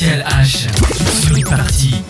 Pascal H. Sonic Party.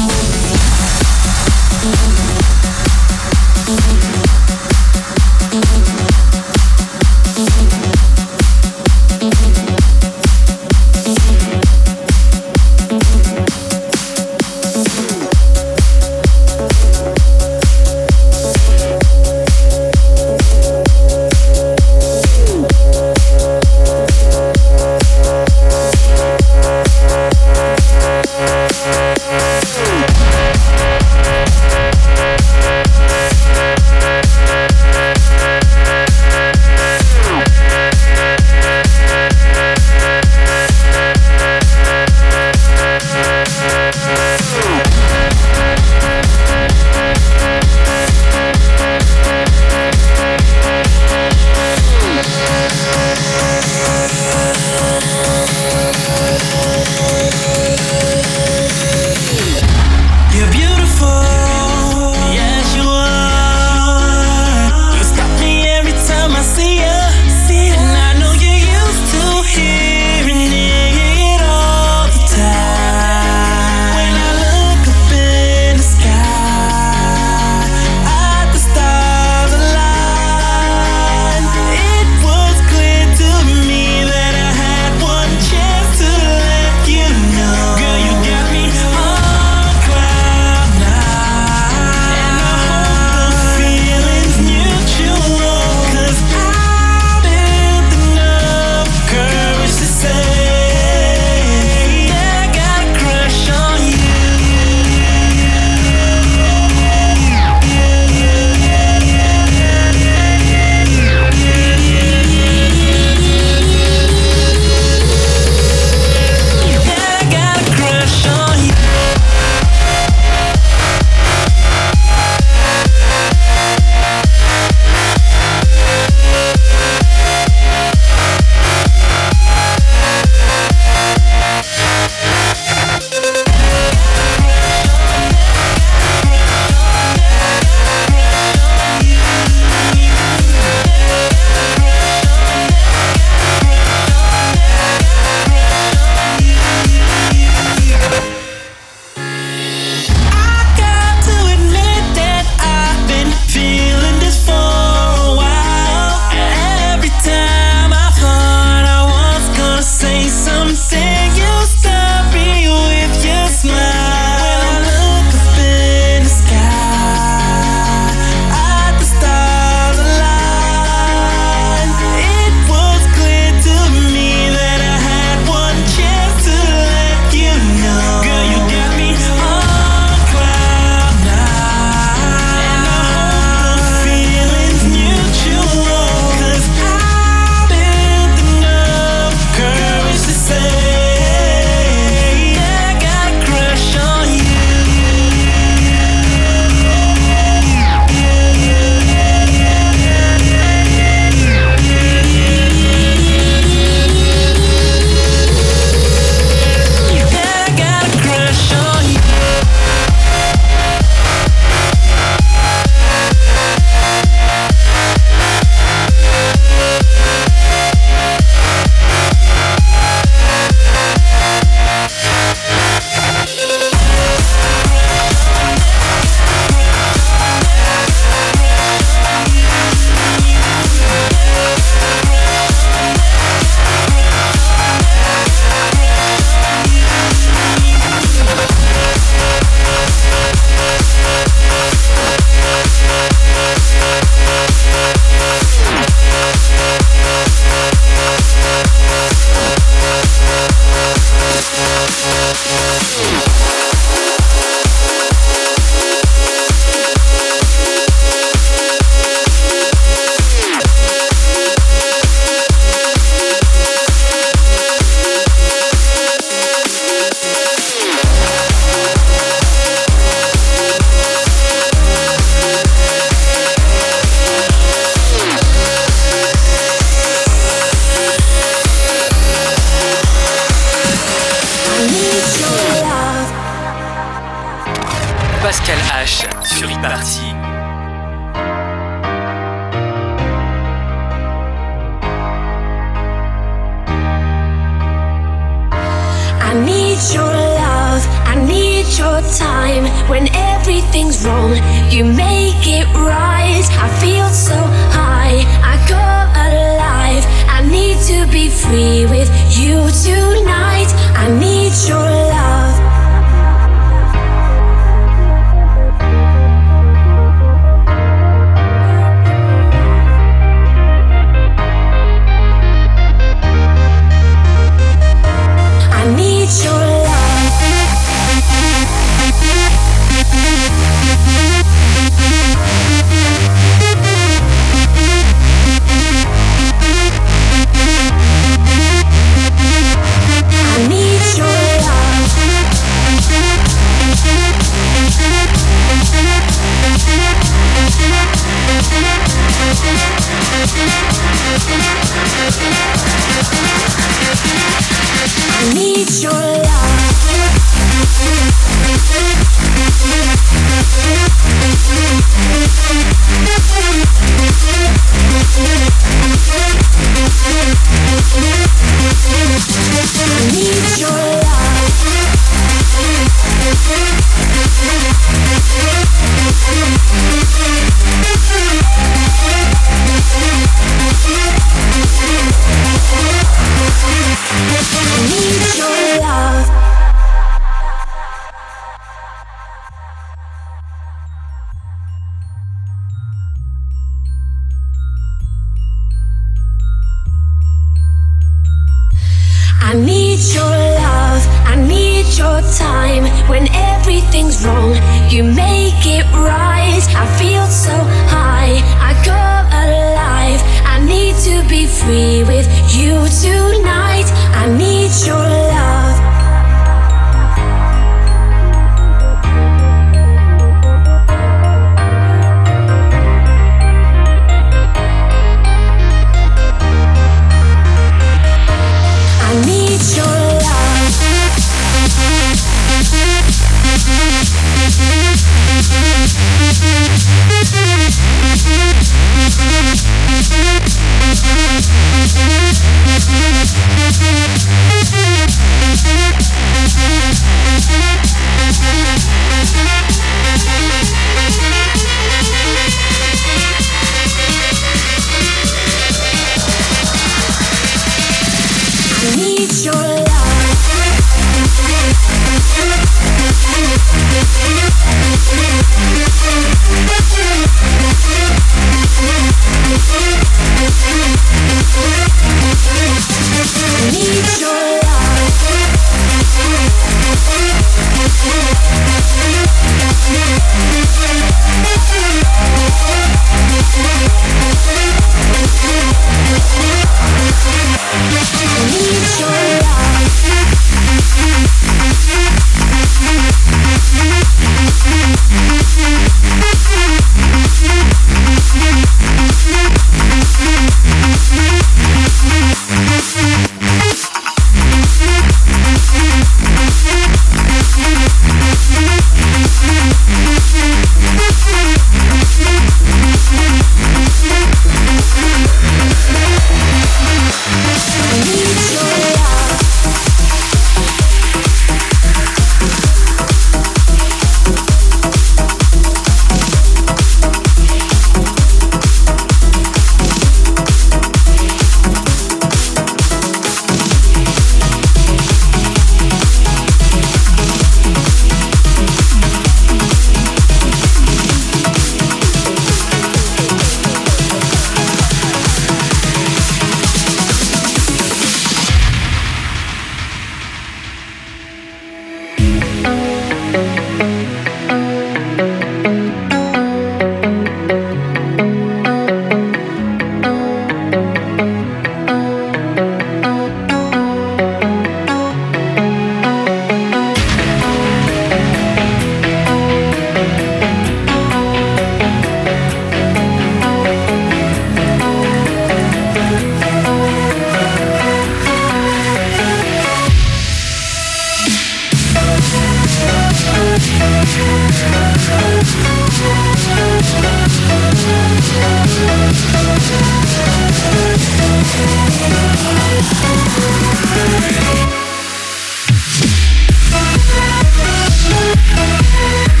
Thank you.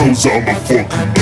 Cause I'm fucking fucking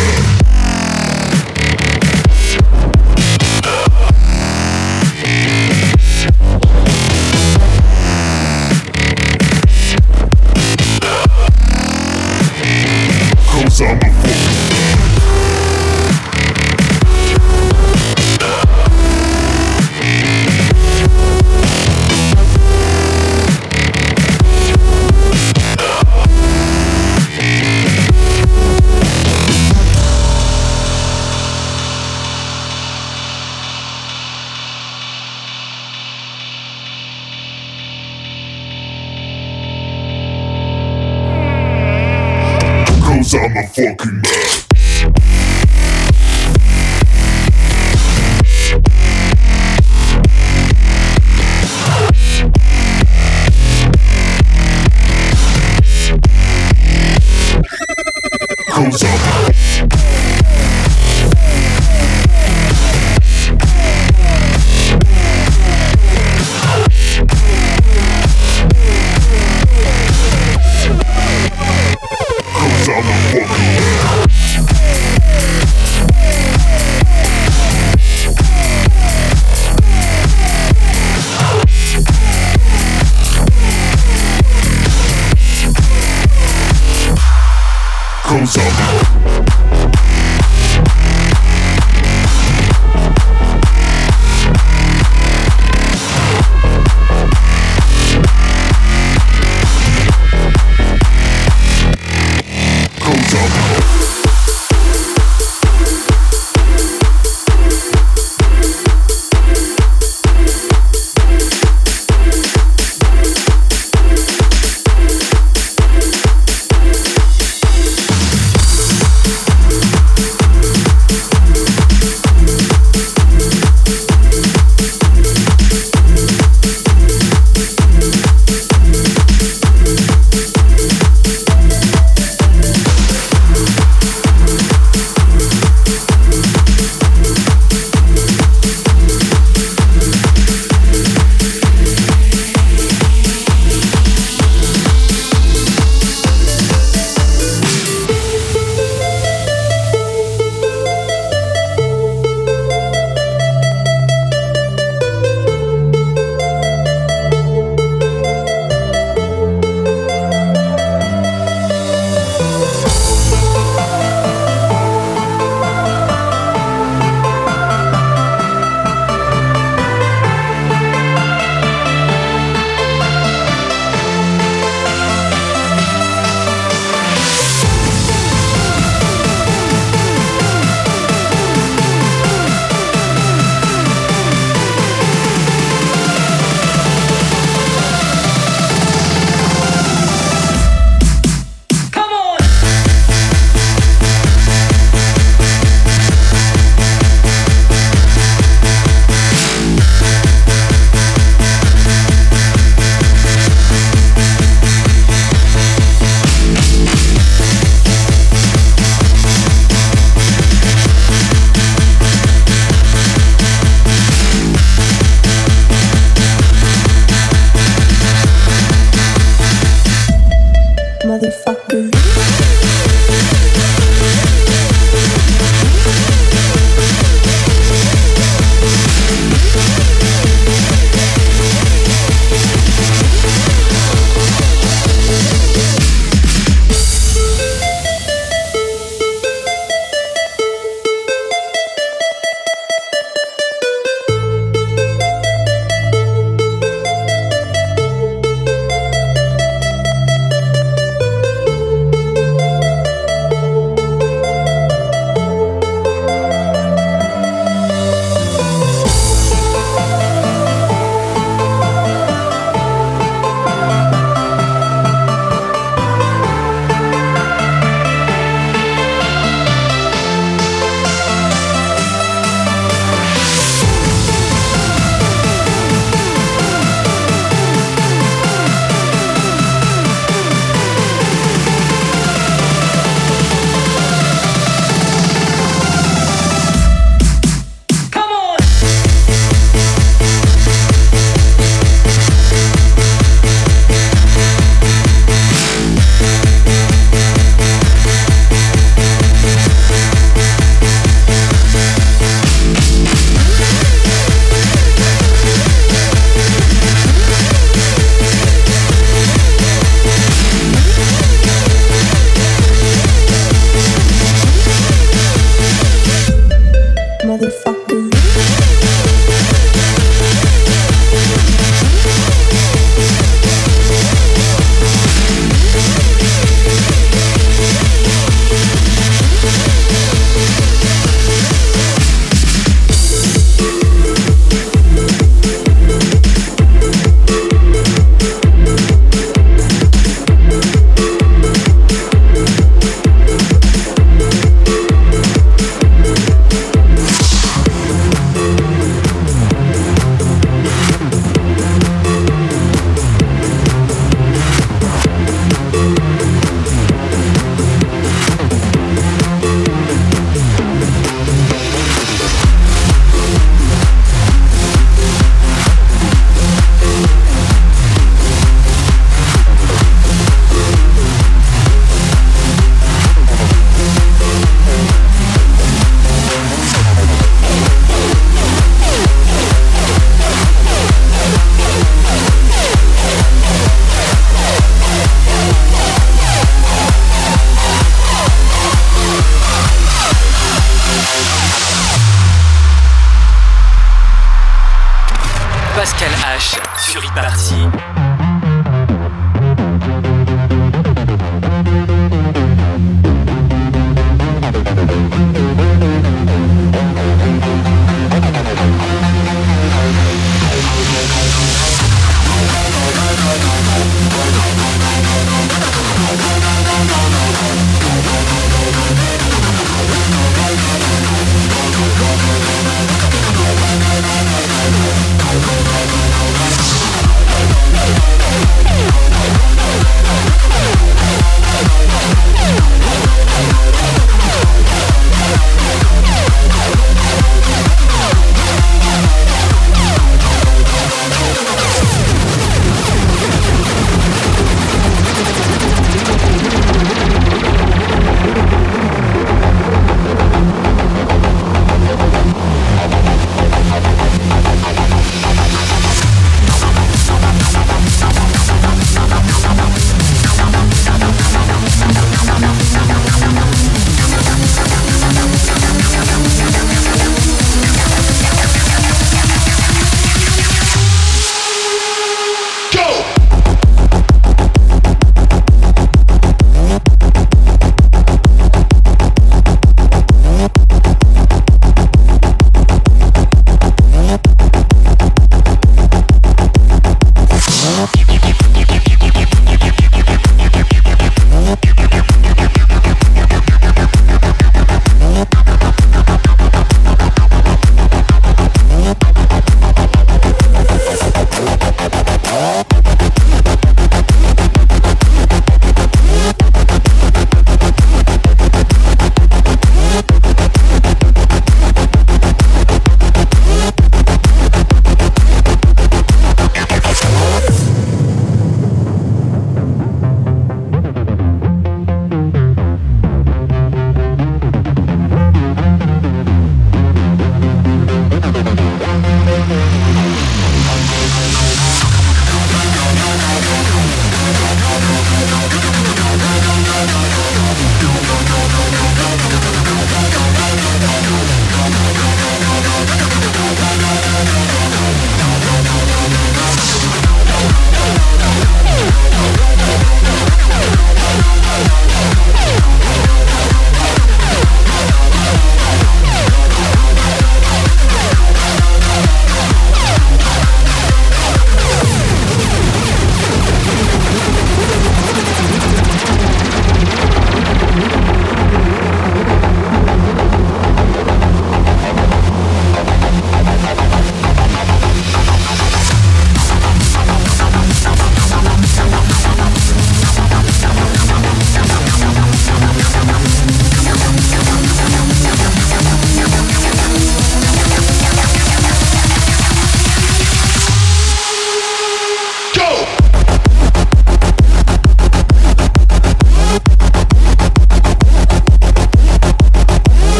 motherfucker.